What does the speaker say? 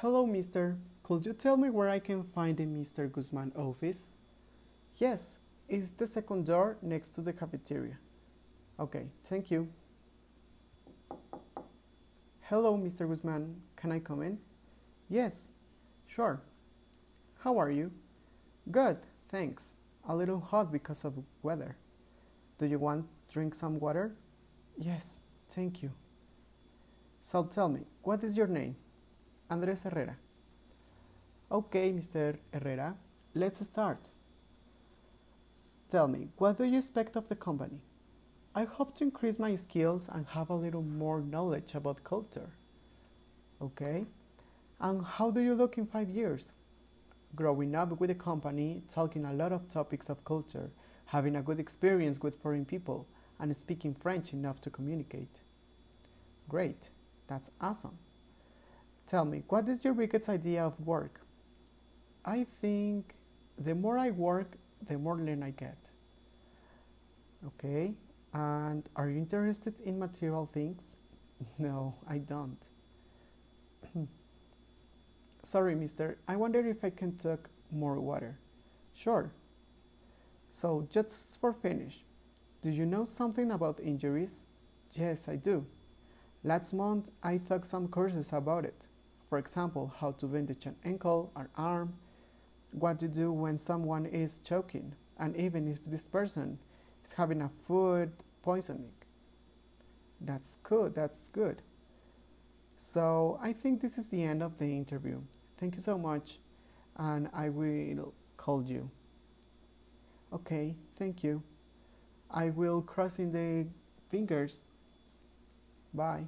Hello, mister. Could you tell me where I can find the Mr. Guzman office? Yes, it's the second door next to the cafeteria. Okay, thank you. Hello, Mr. Guzman. Can I come in? Yes, sure. How are you? Good, thanks. A little hot because of weather. Do you want drink some water? Yes, thank you. So tell me, what is your name? Andres Herrera. Okay, Mr. Herrera, let's start. Tell me, what do you expect of the company? I hope to increase my skills and have a little more knowledge about culture. Okay, and how do you look in five years? Growing up with the company, talking a lot of topics of culture, having a good experience with foreign people, and speaking French enough to communicate. Great, that's awesome. Tell me, what is your biggest idea of work? I think the more I work, the more learn I get. Okay, and are you interested in material things? No, I don't. Sorry, mister, I wonder if I can take more water. Sure. So, just for finish, do you know something about injuries? Yes, I do. Last month, I took some courses about it. For example, how to bandage an ankle or arm, what to do when someone is choking, and even if this person is having a food poisoning. That's good, that's good. So I think this is the end of the interview. Thank you so much, and I will call you. Okay, thank you. I will cross in the fingers. Bye.